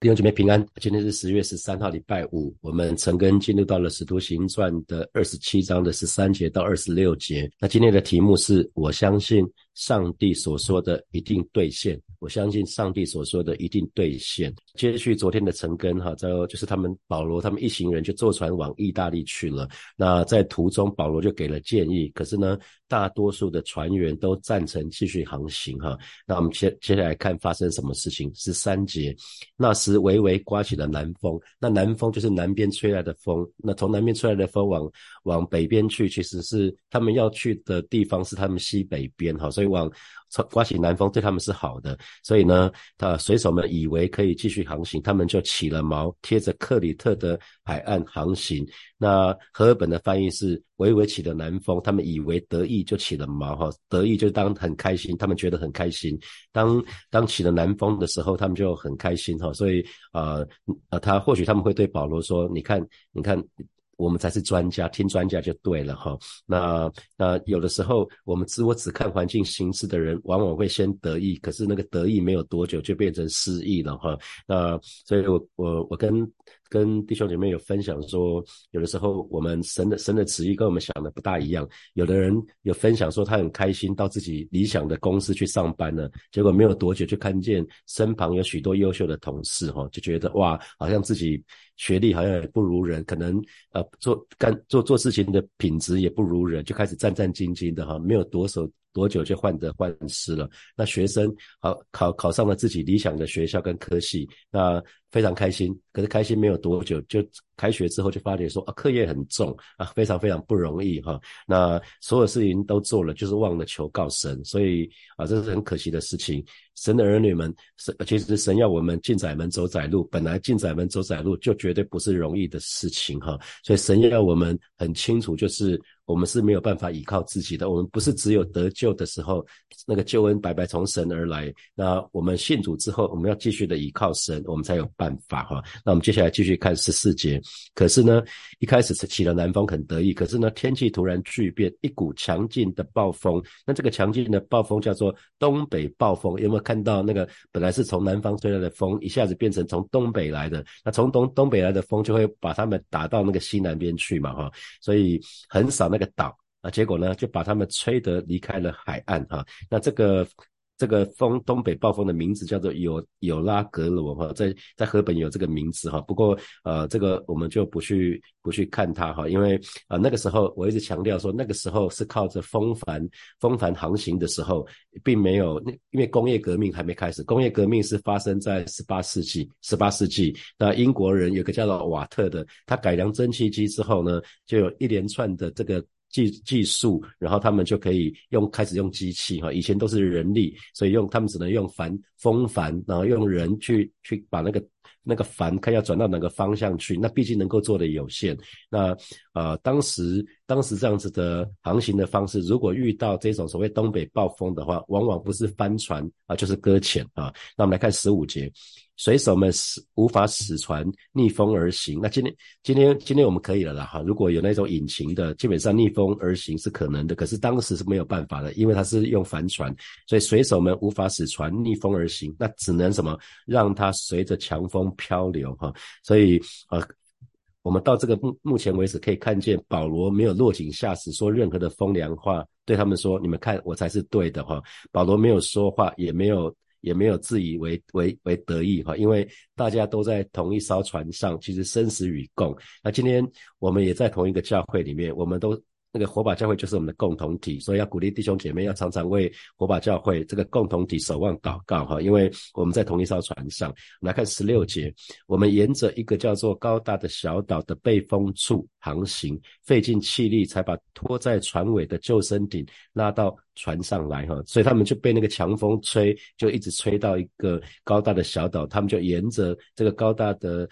弟兄姐妹平安，今天是十月十三号，礼拜五。我们陈根进入到了《使徒行传》的二十七章的十三节到二十六节。那今天的题目是我相信上帝所说的一定兑现，我相信上帝所说的一定兑现。接续昨天的陈根哈，在就是他们保罗他们一行人就坐船往意大利去了。那在途中，保罗就给了建议，可是呢，大多数的船员都赞成继续航行哈。那我们接接下来看发生什么事情，十三节那时。微微刮起了南风，那南风就是南边吹来的风，那从南边吹来的风往往北边去，其实是他们要去的地方是他们西北边哈，所以往。刮起南风对他们是好的，所以呢，他水手们以为可以继续航行，他们就起了锚，贴着克里特的海岸航行。那荷尔本的翻译是微微起的南风，他们以为得意就起了锚哈，得意就当很开心，他们觉得很开心。当当起了南风的时候，他们就很开心哈，所以呃呃，他或许他们会对保罗说：“你看，你看。”我们才是专家，听专家就对了哈。那那有的时候，我们只我只看环境形势的人，往往会先得意，可是那个得意没有多久就变成失意了哈。那所以我我我跟。跟弟兄姐妹有分享说，有的时候我们神的神的旨意跟我们想的不大一样。有的人有分享说他很开心到自己理想的公司去上班了，结果没有多久就看见身旁有许多优秀的同事哈，就觉得哇，好像自己学历好像也不如人，可能呃做干做做事情的品质也不如人，就开始战战兢兢的哈，没有夺手。多久就患得患失了？那学生好考考上了自己理想的学校跟科系，那非常开心。可是开心没有多久，就开学之后就发觉说啊，课业很重啊，非常非常不容易哈。那所有事情都做了，就是忘了求告神，所以啊，这是很可惜的事情。神的儿女们，神其实神要我们进窄门走窄路，本来进窄门走窄路就绝对不是容易的事情哈。所以神要我们很清楚，就是我们是没有办法依靠自己的，我们不是只有得救的时候，那个救恩白白从神而来。那我们信主之后，我们要继续的依靠神，我们才有办法哈。那我们接下来继续看十四节。可是呢，一开始是起了南风很得意，可是呢，天气突然巨变，一股强劲的暴风。那这个强劲的暴风叫做东北暴风，有没有？看到那个本来是从南方吹来的风，一下子变成从东北来的，那从东东北来的风就会把他们打到那个西南边去嘛，哈，所以很扫那个岛啊，结果呢就把他们吹得离开了海岸，啊，那这个。这个风东北暴风的名字叫做有有拉格罗哈，在在河本有这个名字哈。不过呃，这个我们就不去不去看它哈，因为啊那个时候我一直强调说，那个时候是靠着风帆风帆航行的时候，并没有那因为工业革命还没开始，工业革命是发生在十八世纪十八世纪。那英国人有个叫做瓦特的，他改良蒸汽机之后呢，就有一连串的这个。技技术，然后他们就可以用开始用机器哈，以前都是人力，所以用他们只能用帆风帆，然后用人去去把那个那个帆看要转到哪个方向去，那毕竟能够做的有限。那呃，当时当时这样子的航行的方式，如果遇到这种所谓东北暴风的话，往往不是翻船啊，就是搁浅啊。那我们来看十五节。水手们使无法使船逆风而行。那今天今天今天我们可以了啦哈。如果有那种引擎的，基本上逆风而行是可能的。可是当时是没有办法的，因为它是用帆船，所以水手们无法使船逆风而行。那只能什么让它随着强风漂流哈。所以呃，我们到这个目目前为止可以看见保罗没有落井下石，说任何的风凉话，对他们说你们看我才是对的哈。保罗没有说话，也没有。也没有自以为为为得意哈，因为大家都在同一艘船上，其实生死与共。那今天我们也在同一个教会里面，我们都。那个火把教会就是我们的共同体，所以要鼓励弟兄姐妹要常常为火把教会这个共同体守望祷告哈，因为我们在同一艘船上。来看十六节，我们沿着一个叫做高大的小岛的背风处航行，费尽气力才把拖在船尾的救生艇拉到船上来哈，所以他们就被那个强风吹，就一直吹到一个高大的小岛，他们就沿着这个高大的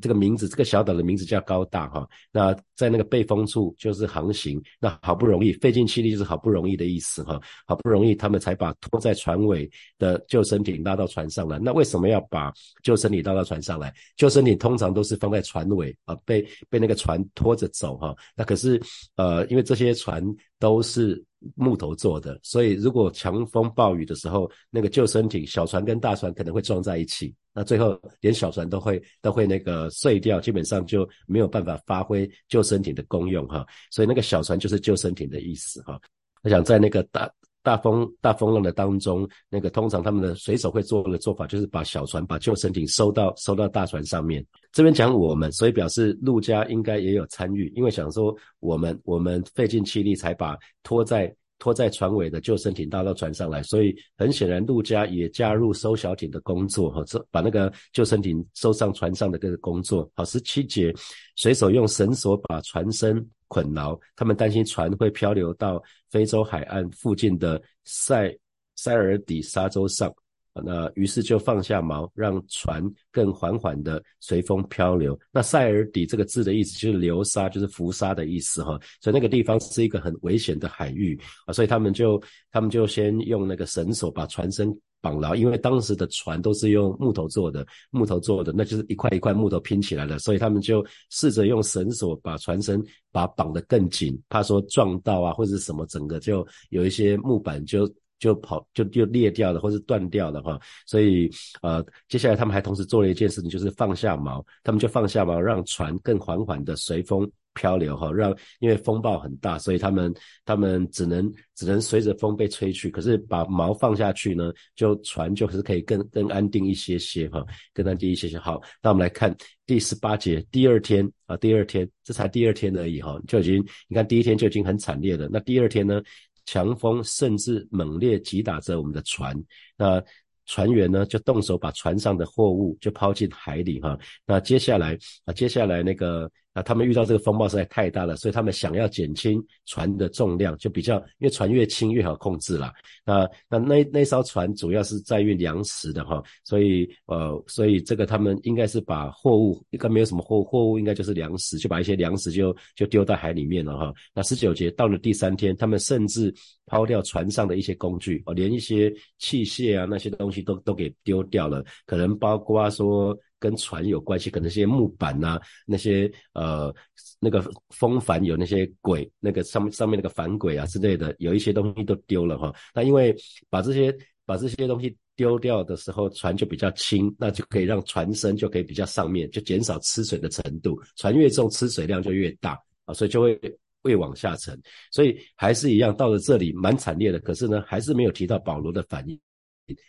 这。个名字，这个小岛的名字叫高大哈。那在那个背风处就是航行，那好不容易费尽气力，就是好不容易的意思哈。好不容易他们才把拖在船尾的救生艇拉到船上来。那为什么要把救生艇拉到船上来？救生艇通常都是放在船尾啊，被被那个船拖着走哈。那可是呃，因为这些船都是木头做的，所以如果强风暴雨的时候，那个救生艇小船跟大船可能会撞在一起，那最后连小船都会都会那个碎掉，基本上就没有办法发挥救生艇的功用哈。所以那个小船就是救生艇的意思哈。我想在那个大大风大风浪的当中，那个通常他们的水手会做的做法就是把小船把救生艇收到收到大船上面。这边讲我们，所以表示陆家应该也有参与，因为想说我们我们费尽气力才把拖在拖在船尾的救生艇搭到船上来，所以很显然陆家也加入收小艇的工作哈，这把那个救生艇收上船上的这个工作。好，十七节，水手用绳索把船身。捆牢，他们担心船会漂流到非洲海岸附近的塞塞尔底沙洲上，那于是就放下锚，让船更缓缓的随风漂流。那塞尔底这个字的意思就是流沙，就是浮沙的意思哈，所以那个地方是一个很危险的海域啊，所以他们就他们就先用那个绳索把船身。绑牢，因为当时的船都是用木头做的，木头做的，那就是一块一块木头拼起来的，所以他们就试着用绳索把船身把绑得更紧，怕说撞到啊或者什么，整个就有一些木板就就跑就就裂掉了或是断掉了哈。所以呃，接下来他们还同时做了一件事情，就是放下锚，他们就放下锚，让船更缓缓的随风。漂流哈，让因为风暴很大，所以他们他们只能只能随着风被吹去。可是把锚放下去呢，就船就是可以更更安定一些些哈，更安定一些些。好，那我们来看第十八节，第二天啊，第二天这才第二天而已哈，就已经你看第一天就已经很惨烈了。那第二天呢，强风甚至猛烈击打着我们的船，那船员呢就动手把船上的货物就抛进海里哈。那接下来啊，接下来那个。啊，他们遇到这个风暴实在太大了，所以他们想要减轻船的重量，就比较因为船越轻越好控制了。那那那那艘船主要是载运粮食的哈，所以呃，所以这个他们应该是把货物应该没有什么货货物，应该就是粮食，就把一些粮食就就丢到海里面了哈。那十九节到了第三天，他们甚至抛掉船上的一些工具哦，连一些器械啊那些东西都都给丢掉了，可能包括说。跟船有关系，可能些木板呐，那些呃那个风帆有那些轨，那个上面上面那个帆轨啊之类的，有一些东西都丢了哈。那因为把这些把这些东西丢掉的时候，船就比较轻，那就可以让船身就可以比较上面，就减少吃水的程度。船越重，吃水量就越大啊，所以就会会往下沉。所以还是一样，到了这里蛮惨烈的，可是呢，还是没有提到保罗的反应。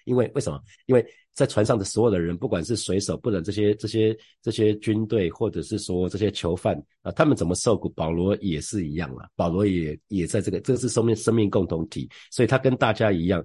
因为为什么？因为在船上的所有的人，不管是水手，不管这些这些这些军队，或者是说这些囚犯啊，他们怎么受苦，保罗也是一样啊。保罗也也在这个，这是生命生命共同体，所以他跟大家一样。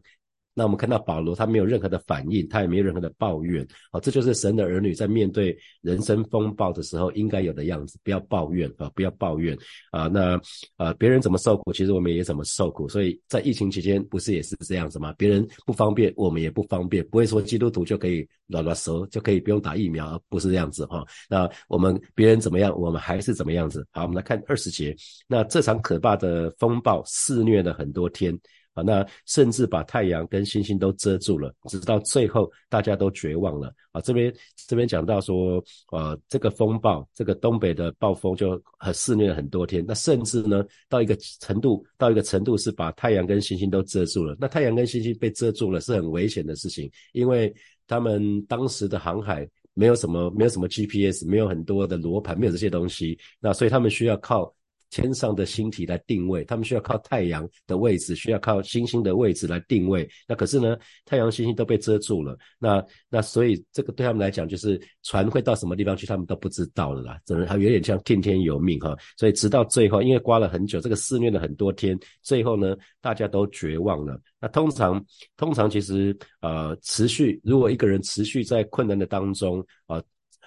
那我们看到保罗，他没有任何的反应，他也没有任何的抱怨，好，这就是神的儿女在面对人生风暴的时候应该有的样子，不要抱怨啊，不要抱怨啊。那啊，别人怎么受苦，其实我们也怎么受苦。所以在疫情期间，不是也是这样子吗？别人不方便，我们也不方便，不会说基督徒就可以软软舌就可以不用打疫苗，不是这样子哈。那我们别人怎么样，我们还是怎么样子。好，我们来看二十节，那这场可怕的风暴肆虐了很多天。啊，那甚至把太阳跟星星都遮住了，直到最后大家都绝望了。啊，这边这边讲到说，呃，这个风暴，这个东北的暴风就很肆虐了很多天。那甚至呢，到一个程度，到一个程度是把太阳跟星星都遮住了。那太阳跟星星被遮住了是很危险的事情，因为他们当时的航海没有什么，没有什么 GPS，没有很多的罗盘，没有这些东西。那所以他们需要靠。天上的星体来定位，他们需要靠太阳的位置，需要靠星星的位置来定位。那可是呢，太阳、星星都被遮住了。那那所以这个对他们来讲，就是船会到什么地方去，他们都不知道了啦。只能还有点像听天由命哈。所以直到最后，因为刮了很久，这个肆虐了很多天，最后呢，大家都绝望了。那通常通常其实呃，持续如果一个人持续在困难的当中啊。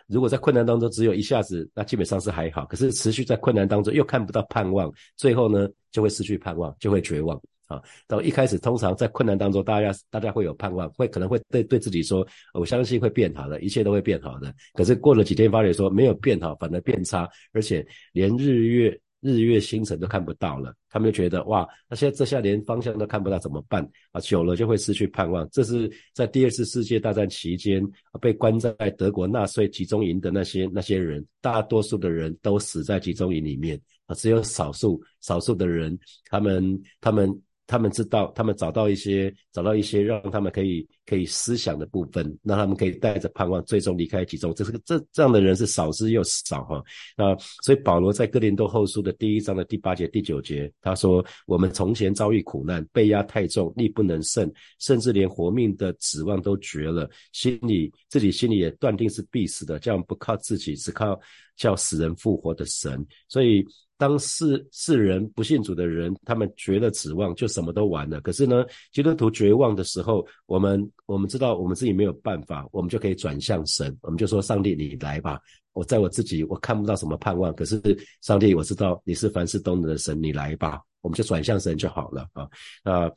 如果在困难当中只有一下子，那基本上是还好。可是持续在困难当中又看不到盼望，最后呢就会失去盼望，就会绝望啊。到一开始通常在困难当中，大家大家会有盼望，会可能会对对自己说，我相信会变好的，一切都会变好的。可是过了几天发觉说没有变好，反而变差，而且连日月。日月星辰都看不到了，他们就觉得哇，那现在这下连方向都看不到，怎么办啊？久了就会失去盼望。这是在第二次世界大战期间被关在德国纳粹集中营的那些那些人，大多数的人都死在集中营里面啊，只有少数少数的人，他们他们他们知道，他们找到一些找到一些让他们可以可以思想的部分，让他们可以带着盼望最终离开集中。这是个这这样的人是少之又少哈。那所以保罗在哥林多后书的第一章的第八节第九节，他说：我们从前遭遇苦难，被压太重，力不能胜，甚至连活命的指望都绝了，心里自己心里也断定是必死的，这样不靠自己，只靠叫死人复活的神。所以。当世世人不信主的人，他们绝了指望，就什么都完了。可是呢，基督徒绝望的时候，我们我们知道我们自己没有办法，我们就可以转向神，我们就说：上帝，你来吧！我在我自己我看不到什么盼望，可是上帝，我知道你是凡事都能的神，你来吧！我们就转向神就好了啊啊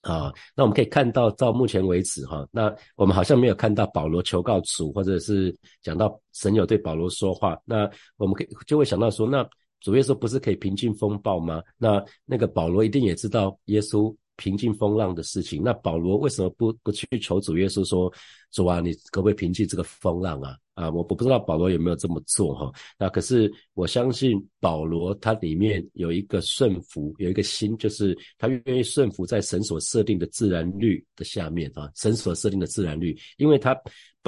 啊！那我们可以看到，到目前为止哈，那我们好像没有看到保罗求告主，或者是讲到神有对保罗说话，那我们可以就会想到说，那。主耶稣不是可以平静风暴吗？那那个保罗一定也知道耶稣平静风浪的事情。那保罗为什么不不去求主耶稣说：“主啊，你可不可以平静这个风浪啊？”啊，我我不知道保罗有没有这么做哈。那可是我相信保罗他里面有一个顺服，有一个心，就是他愿意顺服在神所设定的自然律的下面啊。神所设定的自然律，因为他。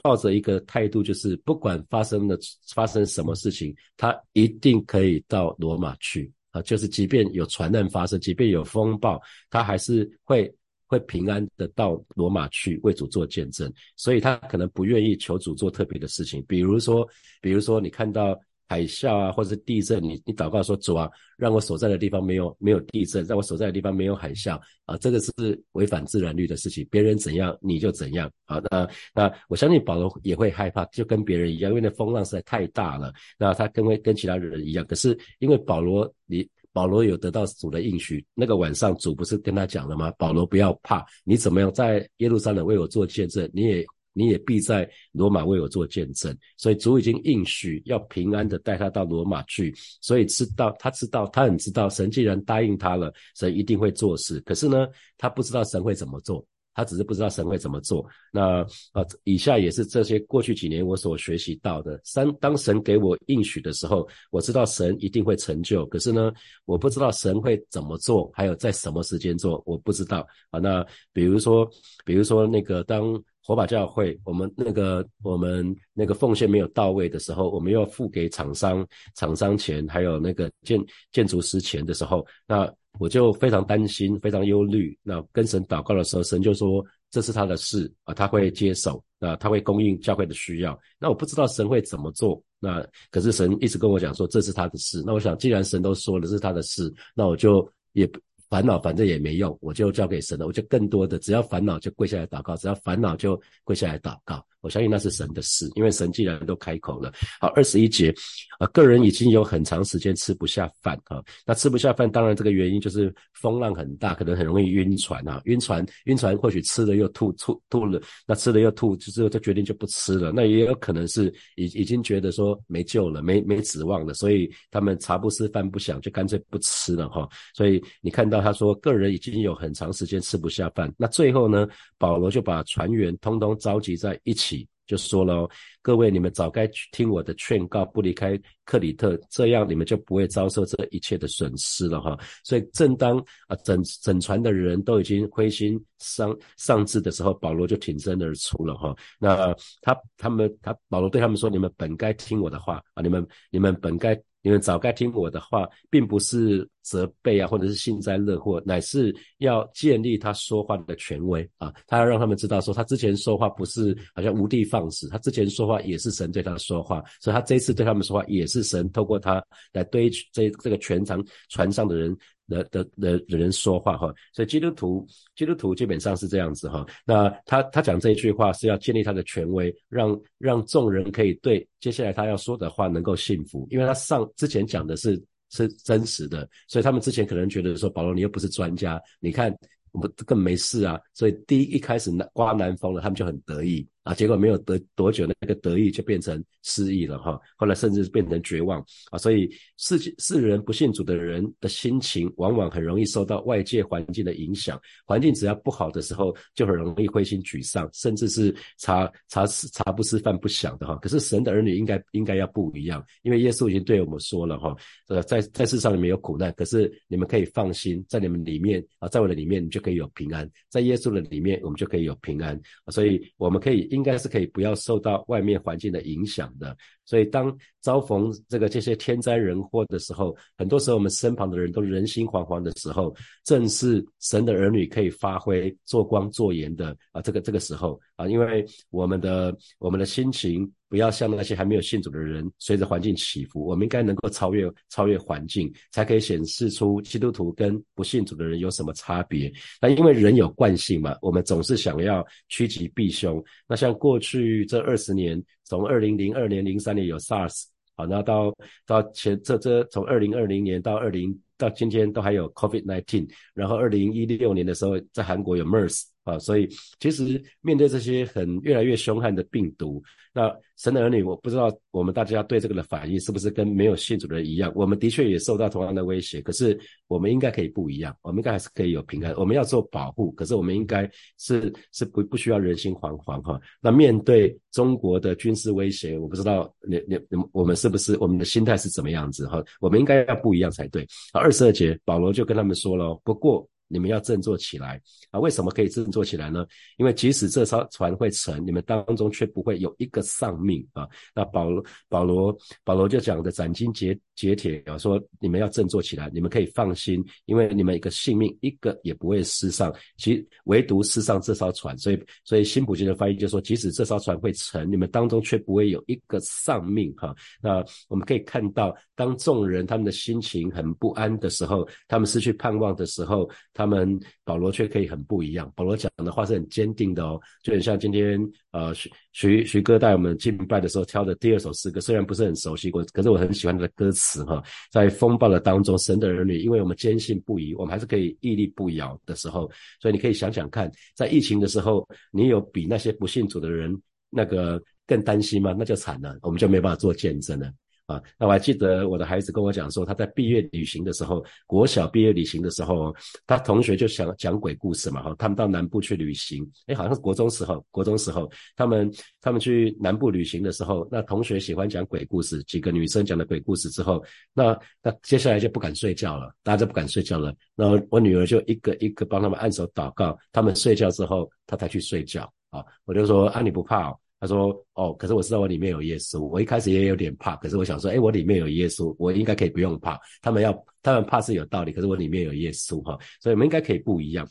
抱着一个态度，就是不管发生了发生什么事情，他一定可以到罗马去啊！就是即便有船难发生，即便有风暴，他还是会会平安的到罗马去为主做见证。所以他可能不愿意求主做特别的事情，比如说，比如说你看到。海啸啊，或者是地震，你你祷告说主啊，让我所在的地方没有没有地震，让我所在的地方没有海啸啊，这个是违反自然律的事情，别人怎样你就怎样啊。那那我相信保罗也会害怕，就跟别人一样，因为那风浪实在太大了。那他跟跟其他人一样，可是因为保罗你保罗有得到主的应许，那个晚上主不是跟他讲了吗？保罗不要怕，你怎么样在耶路撒冷为我做见证，你也。你也必在罗马为我做见证，所以主已经应许要平安的带他到罗马去，所以知道他知道他很知道神既然答应他了，神一定会做事。可是呢，他不知道神会怎么做，他只是不知道神会怎么做。那啊，以下也是这些过去几年我所学习到的。三，当神给我应许的时候，我知道神一定会成就。可是呢，我不知道神会怎么做，还有在什么时间做，我不知道啊。那比如说，比如说那个当。火把教会，我们那个我们那个奉献没有到位的时候，我们要付给厂商厂商钱，还有那个建建筑师钱的时候，那我就非常担心，非常忧虑。那跟神祷告的时候，神就说这是他的事啊，他会接手啊，他会供应教会的需要。那我不知道神会怎么做，那可是神一直跟我讲说这是他的事。那我想，既然神都说了是他的事，那我就也不。烦恼反正也没用，我就交给神了。我就更多的，只要烦恼就跪下来祷告，只要烦恼就跪下来祷告。我相信那是神的事，因为神既然都开口了。好，二十一节，啊，个人已经有很长时间吃不下饭啊。那吃不下饭，当然这个原因就是风浪很大，可能很容易晕船啊。晕船，晕船，或许吃了又吐，吐吐了，那吃了又吐，就之后就决定就不吃了。那也有可能是已已经觉得说没救了，没没指望了，所以他们茶不思饭不想，就干脆不吃了哈。所以你看到他说，个人已经有很长时间吃不下饭。那最后呢，保罗就把船员通通召集在一起。就说了，各位，你们早该听我的劝告，不离开克里特，这样你们就不会遭受这一切的损失了哈。所以，正当啊整整船的人都已经灰心丧丧志的时候，保罗就挺身而出了哈。那他他们他保罗对他们说：“你们本该听我的话啊，你们你们本该。”你们早该听我的话，并不是责备啊，或者是幸灾乐祸，乃是要建立他说话的权威啊。他要让他们知道，说他之前说话不是好像无的放矢，他之前说话也是神对他说话，所以他这一次对他们说话也是神透过他来对这这个全场船上的人。的的的的人说话哈，所以基督徒基督徒基本上是这样子哈。那他他讲这一句话是要建立他的权威，让让众人可以对接下来他要说的话能够信服，因为他上之前讲的是是真实的，所以他们之前可能觉得说保罗你又不是专家，你看我们更没事啊，所以第一一开始刮南风了，他们就很得意。啊，结果没有得多久，那个得意就变成失意了哈。后来甚至变成绝望啊。所以世世人不信主的人的心情，往往很容易受到外界环境的影响。环境只要不好的时候，就很容易灰心沮丧，甚至是茶茶茶不思饭不想的哈。可是神的儿女应该应该要不一样，因为耶稣已经对我们说了哈，呃，在在世上你们有苦难，可是你们可以放心，在你们里面啊，在我的里面，你就可以有平安；在耶稣的里面，我们就可以有平安。所以我们可以。应该是可以不要受到外面环境的影响的，所以当遭逢这个这些天灾人祸的时候，很多时候我们身旁的人都人心惶惶的时候，正是神的儿女可以发挥做光做盐的啊，这个这个时候啊，因为我们的我们的心情。不要像那些还没有信主的人，随着环境起伏。我们应该能够超越超越环境，才可以显示出基督徒跟不信主的人有什么差别。那因为人有惯性嘛，我们总是想要趋吉避凶。那像过去这二十年，从二零零二年、零三年有 SARS，好，那到到前这这从二零二零年到二零到今天都还有 COVID nineteen，然后二零一六年的时候在韩国有 MERS。啊，所以其实面对这些很越来越凶悍的病毒，那神的儿女，我不知道我们大家对这个的反应是不是跟没有信主的人一样？我们的确也受到同样的威胁，可是我们应该可以不一样，我们应该还是可以有平安。我们要做保护，可是我们应该是是不不需要人心惶惶哈。那面对中国的军事威胁，我不知道你你你我们是不是我们的心态是怎么样子哈？我们应该要不一样才对。二十二节，保罗就跟他们说了，不过。你们要振作起来啊！为什么可以振作起来呢？因为即使这艘船会沉，你们当中却不会有一个丧命啊！那保罗保罗保罗就讲的斩荆截截铁啊，说你们要振作起来，你们可以放心，因为你们一个性命一个也不会失上，其唯独失上这艘船。所以所以新普京的翻译就说，即使这艘船会沉，你们当中却不会有一个丧命哈。那我们可以看到，当众人他们的心情很不安的时候，他们失去盼望的时候。他们保罗却可以很不一样，保罗讲的话是很坚定的哦，就很像今天呃徐徐徐哥带我们敬拜的时候挑的第二首诗歌，虽然不是很熟悉过，可是我很喜欢他的歌词哈，在风暴的当中，神的儿女，因为我们坚信不疑，我们还是可以屹立不摇的时候，所以你可以想想看，在疫情的时候，你有比那些不信主的人那个更担心吗？那就惨了，我们就没办法做见证了。啊，那我还记得我的孩子跟我讲说，他在毕业旅行的时候，国小毕业旅行的时候，他同学就想讲鬼故事嘛，哈，他们到南部去旅行，哎，好像是国中时候，国中时候，他们他们去南部旅行的时候，那同学喜欢讲鬼故事，几个女生讲的鬼故事之后，那那接下来就不敢睡觉了，大家就不敢睡觉了，然后我女儿就一个一个帮他们按手祷告，他们睡觉之后，他才去睡觉，啊，我就说啊，你不怕？哦？他说：“哦，可是我知道我里面有耶稣。我一开始也有点怕，可是我想说，哎，我里面有耶稣，我应该可以不用怕。他们要，他们怕是有道理，可是我里面有耶稣哈，所以我们应该可以不一样。”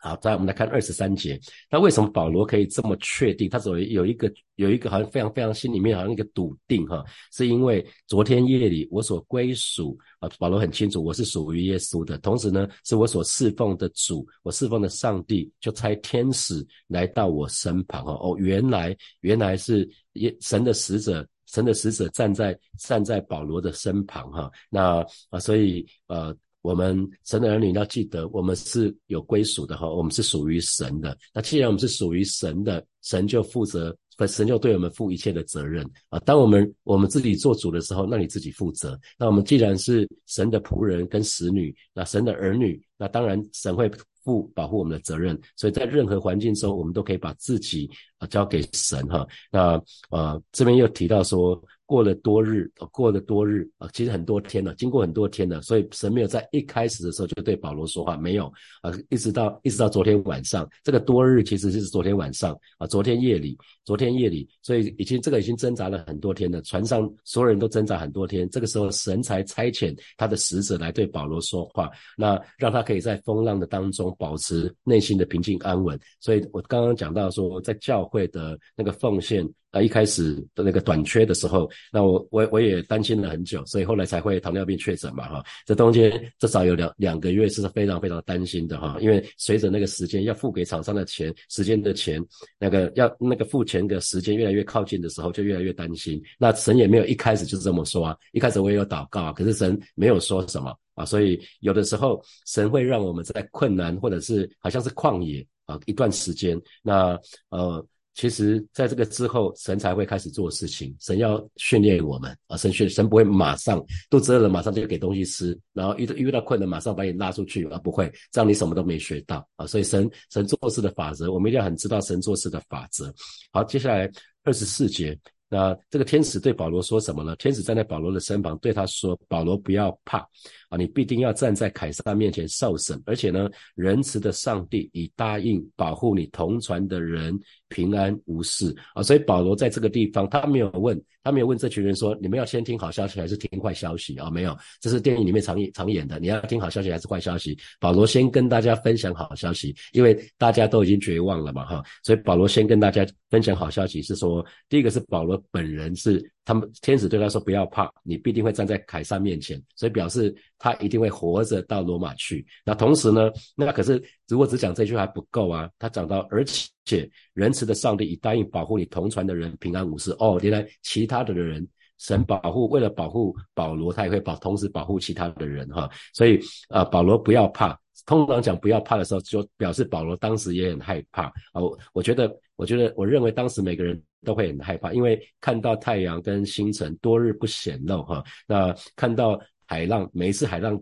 好，再我们来看二十三节。那为什么保罗可以这么确定？他有有一个有一个好像非常非常心里面好像一个笃定哈，是因为昨天夜里我所归属啊，保罗很清楚我是属于耶稣的，同时呢是我所侍奉的主，我侍奉的上帝就差天使来到我身旁哈。哦，原来原来是耶神的使者，神的使者站在站在保罗的身旁哈。那啊，所以呃。我们神的儿女要记得，我们是有归属的哈，我们是属于神的。那既然我们是属于神的，神就负责，神就对我们负一切的责任啊。当我们我们自己做主的时候，那你自己负责。那我们既然是神的仆人跟使女，那神的儿女，那当然神会负保护我们的责任。所以在任何环境中，我们都可以把自己啊交给神哈。那呃这边又提到说。过了多日，过了多日啊，其实很多天了，经过很多天了，所以神没有在一开始的时候就对保罗说话，没有啊，一直到一直到昨天晚上，这个多日其实是昨天晚上啊，昨天夜里，昨天夜里，所以已经这个已经挣扎了很多天了，船上所有人都挣扎很多天，这个时候神才差遣他的使者来对保罗说话，那让他可以在风浪的当中保持内心的平静安稳。所以我刚刚讲到说，在教会的那个奉献。啊，一开始的那个短缺的时候，那我我我也担心了很久，所以后来才会糖尿病确诊嘛，哈，这中间至少有两两个月是非常非常担心的哈，因为随着那个时间要付给厂商的钱，时间的钱，那个要那个付钱的时间越来越靠近的时候，就越来越担心。那神也没有一开始就是这么说啊，一开始我也有祷告啊，可是神没有说什么啊，所以有的时候神会让我们在困难或者是好像是旷野啊一段时间，那呃。其实在这个之后，神才会开始做事情。神要训练我们啊，神训神不会马上肚子饿了马上就给东西吃，然后遇到遇到困难马上把你拉出去啊，不会，这样你什么都没学到啊。所以神神做事的法则，我们一定要很知道神做事的法则。好，接下来二十四节。那这个天使对保罗说什么呢？天使站在保罗的身旁，对他说：“保罗，不要怕啊，你必定要站在凯撒面前受审，而且呢，仁慈的上帝已答应保护你同船的人平安无事啊。”所以保罗在这个地方，他没有问，他没有问这群人说：“你们要先听好消息还是听坏消息啊？”没有，这是电影里面常演常演的，你要听好消息还是坏消息？保罗先跟大家分享好消息，因为大家都已经绝望了嘛，哈，所以保罗先跟大家分享好消息，是说第一个是保罗。本人是他们天使对他说：“不要怕，你必定会站在凯撒面前。”所以表示他一定会活着到罗马去。那同时呢，那可是如果只讲这句还不够啊。他讲到，而且仁慈的上帝已答应保护你同船的人平安无事。哦，原来其他的人神保护，为了保护保罗，他也会保同时保护其他的人哈。所以啊，保罗不要怕。通常讲不要怕的时候，就表示保罗当时也很害怕啊。我我觉得，我觉得，我认为当时每个人都会很害怕，因为看到太阳跟星辰多日不显露哈，那看到海浪，每一次海浪。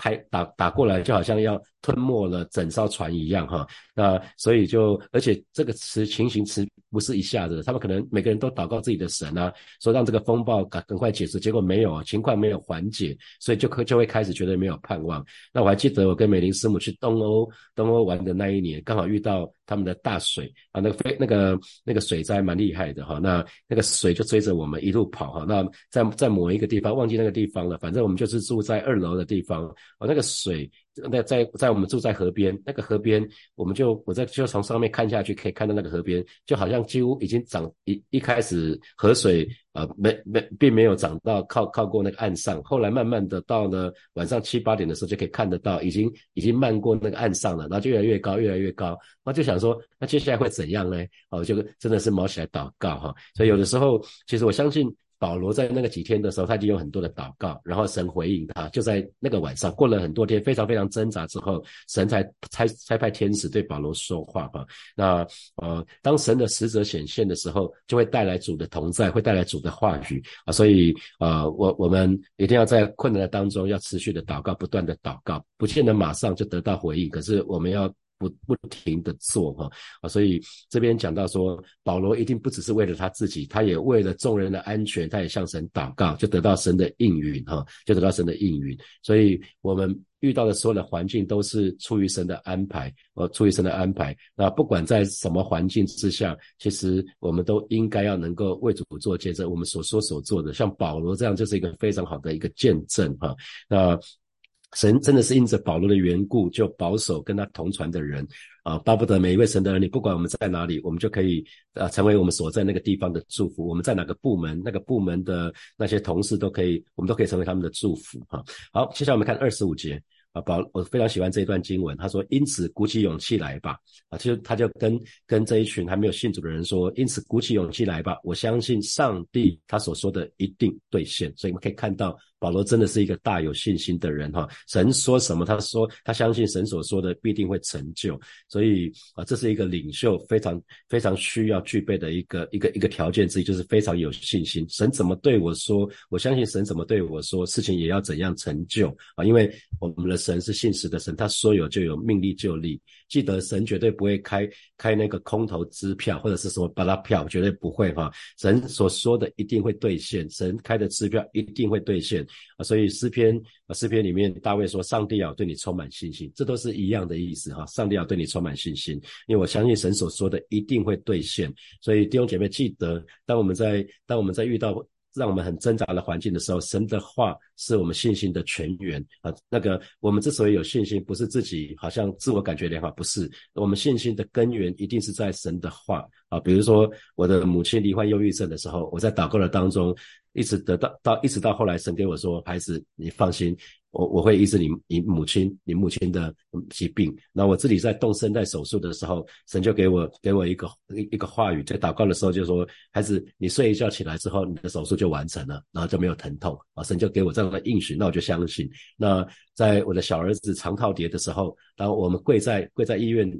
拍打打过来，就好像要吞没了整艘船一样，哈。那所以就，而且这个词情形词不是一下子，他们可能每个人都祷告自己的神啊，说让这个风暴赶赶快解除，结果没有，情况没有缓解，所以就可就会开始觉得没有盼望。那我还记得我跟美玲师母去东欧东欧玩的那一年，刚好遇到他们的大水啊，那个飞那个那个水灾蛮厉害的哈。那那个水就追着我们一路跑哈。那在在某一个地方忘记那个地方了，反正我们就是住在二楼的地方。哦，那个水，那在在我们住在河边，那个河边，我们就我在就从上面看下去，可以看到那个河边，就好像几乎已经涨一一开始河水呃没没并没有涨到靠靠过那个岸上，后来慢慢的到了晚上七八点的时候就可以看得到，已经已经漫过那个岸上了，然后就越来越高，越来越高，那就想说，那接下来会怎样呢？哦，就真的是毛起来祷告哈，所以有的时候其实我相信。保罗在那个几天的时候，他已经有很多的祷告，然后神回应他。就在那个晚上，过了很多天，非常非常挣扎之后，神才才才派天使对保罗说话哈。那呃，当神的使者显现的时候，就会带来主的同在，会带来主的话语啊。所以呃，我我们一定要在困难的当中要持续的祷告，不断的祷告，不见得马上就得到回应，可是我们要。不不停的做哈啊，所以这边讲到说，保罗一定不只是为了他自己，他也为了众人的安全，他也向神祷告，就得到神的应允哈，就得到神的应允。所以我们遇到的所有的环境都是出于神的安排，呃，出于神的安排。那不管在什么环境之下，其实我们都应该要能够为主做见证，我们所说所做的，像保罗这样就是一个非常好的一个见证哈。那。神真的是因着保罗的缘故，就保守跟他同船的人啊，巴不得每一位神的儿女，不管我们在哪里，我们就可以啊，成为我们所在那个地方的祝福。我们在哪个部门，那个部门的那些同事都可以，我们都可以成为他们的祝福哈。好，接下来我们看二十五节。啊，保我非常喜欢这一段经文。他说：“因此鼓起勇气来吧。”啊，其实他就跟跟这一群还没有信主的人说：“因此鼓起勇气来吧，我相信上帝他所说的一定兑现。”所以我们可以看到，保罗真的是一个大有信心的人哈。神说什么，他说他相信神所说的必定会成就。所以啊，这是一个领袖非常非常需要具备的一个一个一个条件之一，就是非常有信心。神怎么对我说，我相信神怎么对我说，事情也要怎样成就啊？因为我们的。神是信实的神，他说有就有，命立就立。记得神绝对不会开开那个空头支票，或者是什么巴拉票，绝对不会哈。神所说的一定会兑现，神开的支票一定会兑现啊。所以诗篇啊，诗篇里面大卫说，上帝要对你充满信心，这都是一样的意思哈。上帝要对你充满信心，因为我相信神所说的一定会兑现。所以弟兄姐妹记得，当我们在当我们在遇到。让我们很挣扎的环境的时候，神的话是我们信心的泉源啊。那个我们之所以有信心，不是自己好像自我感觉良好，不是我们信心的根源一定是在神的话啊。比如说我的母亲罹患忧郁症的时候，我在祷告的当中，一直得到到一直到后来，神给我说：“孩子，你放心。”我我会医治你你母亲你母亲的疾病。那我自己在动声带手术的时候，神就给我给我一个一个话语，在祷告的时候就说：孩子，你睡一觉起来之后，你的手术就完成了，然后就没有疼痛啊。神就给我这样的应许，那我就相信。那在我的小儿子肠套叠的时候，当我们跪在跪在医院。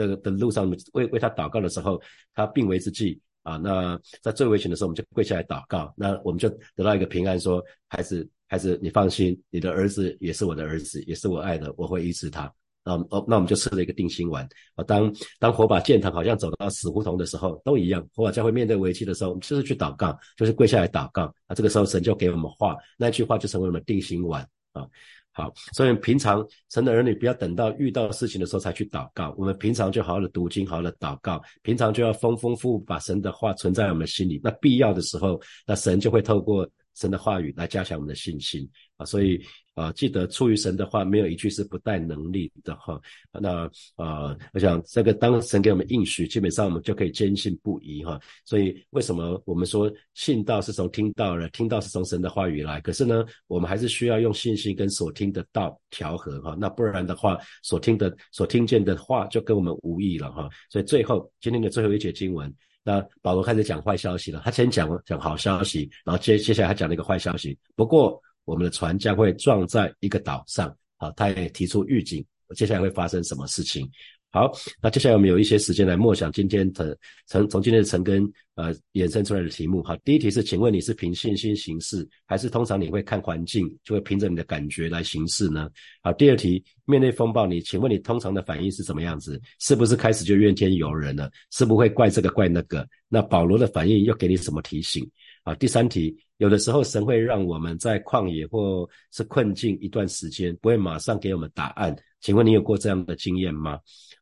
那个的路上为为他祷告的时候，他病危之际啊，那在最危险的时候，我们就跪下来祷告，那我们就得到一个平安，说孩子孩子你放心，你的儿子也是我的儿子，也是我爱的，我会医治他。啊哦，那我们就吃了一个定心丸啊。当当火把建堂好像走到死胡同的时候，都一样。火把教会面对危机的时候，我们就是去祷告，就是跪下来祷告啊。这个时候神就给我们话，那句话就成为我们定心丸啊。好，所以平常神的儿女不要等到遇到事情的时候才去祷告，我们平常就好好的读经，好好的祷告，平常就要丰丰富把神的话存在我们心里。那必要的时候，那神就会透过神的话语来加强我们的信心啊。所以啊，记得出于神的话，没有一句是不带能力的哈。那啊，我想这个当神给我们应许，基本上我们就可以坚信不疑哈。所以为什么我们说信道是从听到了，听到是从神的话语来？可是呢，我们还是需要用信心跟所听的道调和哈。那不然的话，所听的、所听见的话就跟我们无异了哈。所以最后今天的最后一节经文，那保罗开始讲坏消息了。他先讲讲好消息，然后接接下来他讲了一个坏消息。不过。我们的船将会撞在一个岛上，好，他也提出预警，接下来会发生什么事情？好，那接下来我们有一些时间来默想今天的成从今天的陈根呃衍生出来的题目。好，第一题是，请问你是凭信心行事，还是通常你会看环境，就会凭着你的感觉来行事呢？好，第二题，面对风暴，你请问你通常的反应是什么样子？是不是开始就怨天尤人了？是不会怪这个怪那个？那保罗的反应又给你什么提醒？好，第三题。有的时候，神会让我们在旷野或是困境一段时间，不会马上给我们答案。请问你有过这样的经验吗？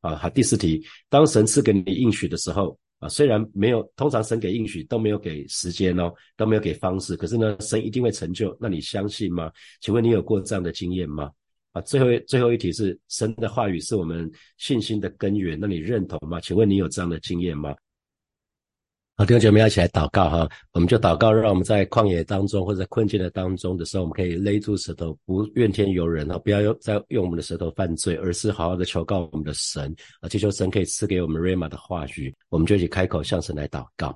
啊，好，第四题，当神赐给你应许的时候，啊，虽然没有，通常神给应许都没有给时间哦，都没有给方式，可是呢，神一定会成就。那你相信吗？请问你有过这样的经验吗？啊，最后最后一题是，神的话语是我们信心的根源，那你认同吗？请问你有这样的经验吗？好，弟兄姐妹要一起来祷告哈，我们就祷告，让我们在旷野当中或者困境的当中的时候，我们可以勒住舌头，不怨天尤人哈，不要用再用我们的舌头犯罪，而是好好的求告我们的神啊，祈求神可以赐给我们瑞玛的话语，我们就一起开口向神来祷告。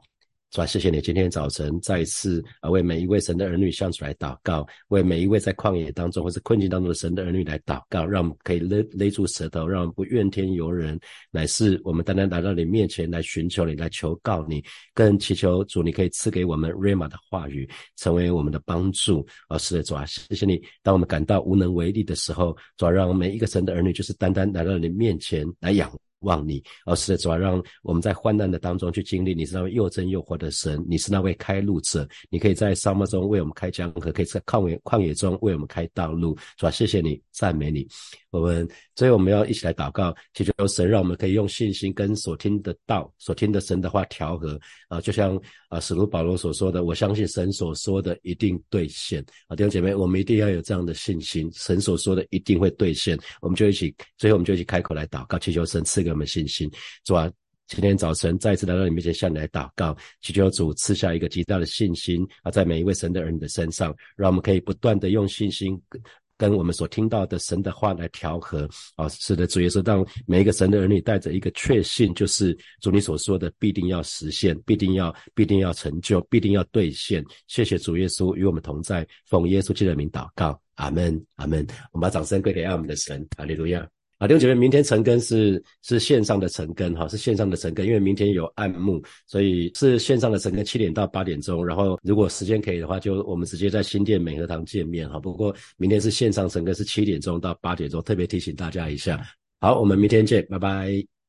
主啊，谢谢你今天早晨再一次啊，为每一位神的儿女向主来祷告，为每一位在旷野当中或是困境当中的神的儿女来祷告，让我们可以勒勒住舌头，让我们不怨天尤人，乃是我们单单来到你面前来寻求你，来求告你，更祈求主，你可以赐给我们瑞玛的话语，成为我们的帮助。啊，是的，主啊，谢谢你，当我们感到无能为力的时候，主啊，让每一个神的儿女就是单单来到你面前来仰。望你，而是主要让我们在患难的当中去经历。你是那位又真又活的神，你是那位开路者。你可以在沙漠中为我们开江河，可以在旷野旷野中为我们开道路。主要谢谢你，赞美你。我们所以我们要一起来祷告，祈求神让我们可以用信心跟所听的道、所听的神的话调和啊，就像啊使徒保罗所说的，我相信神所说的一定兑现啊，弟兄姐妹，我们一定要有这样的信心，神所说的一定会兑现。我们就一起，最后我们就一起开口来祷告，祈求神赐给给我们信心。主啊，今天早晨再次来到你面前向你来祷告，祈求主赐下一个极大的信心啊，在每一位神的儿女的身上，让我们可以不断的用信心。跟跟我们所听到的神的话来调和啊，是的，主耶稣让每一个神的儿女带着一个确信，就是主你所说的必定要实现，必定要必定要成就，必定要兑现。谢谢主耶稣与我们同在，奉耶稣基督的名祷告，阿门，阿门。我们把掌声归给爱我们的神，哈利路亚。啊，弟兄姐妹，明天晨更是是线上的晨更哈，是线上的晨更，因为明天有暗幕，所以是线上的晨更，七点到八点钟。然后如果时间可以的话，就我们直接在新店美和堂见面哈。不过明天是线上晨更，是七点钟到八点钟，特别提醒大家一下。好，我们明天见，拜拜。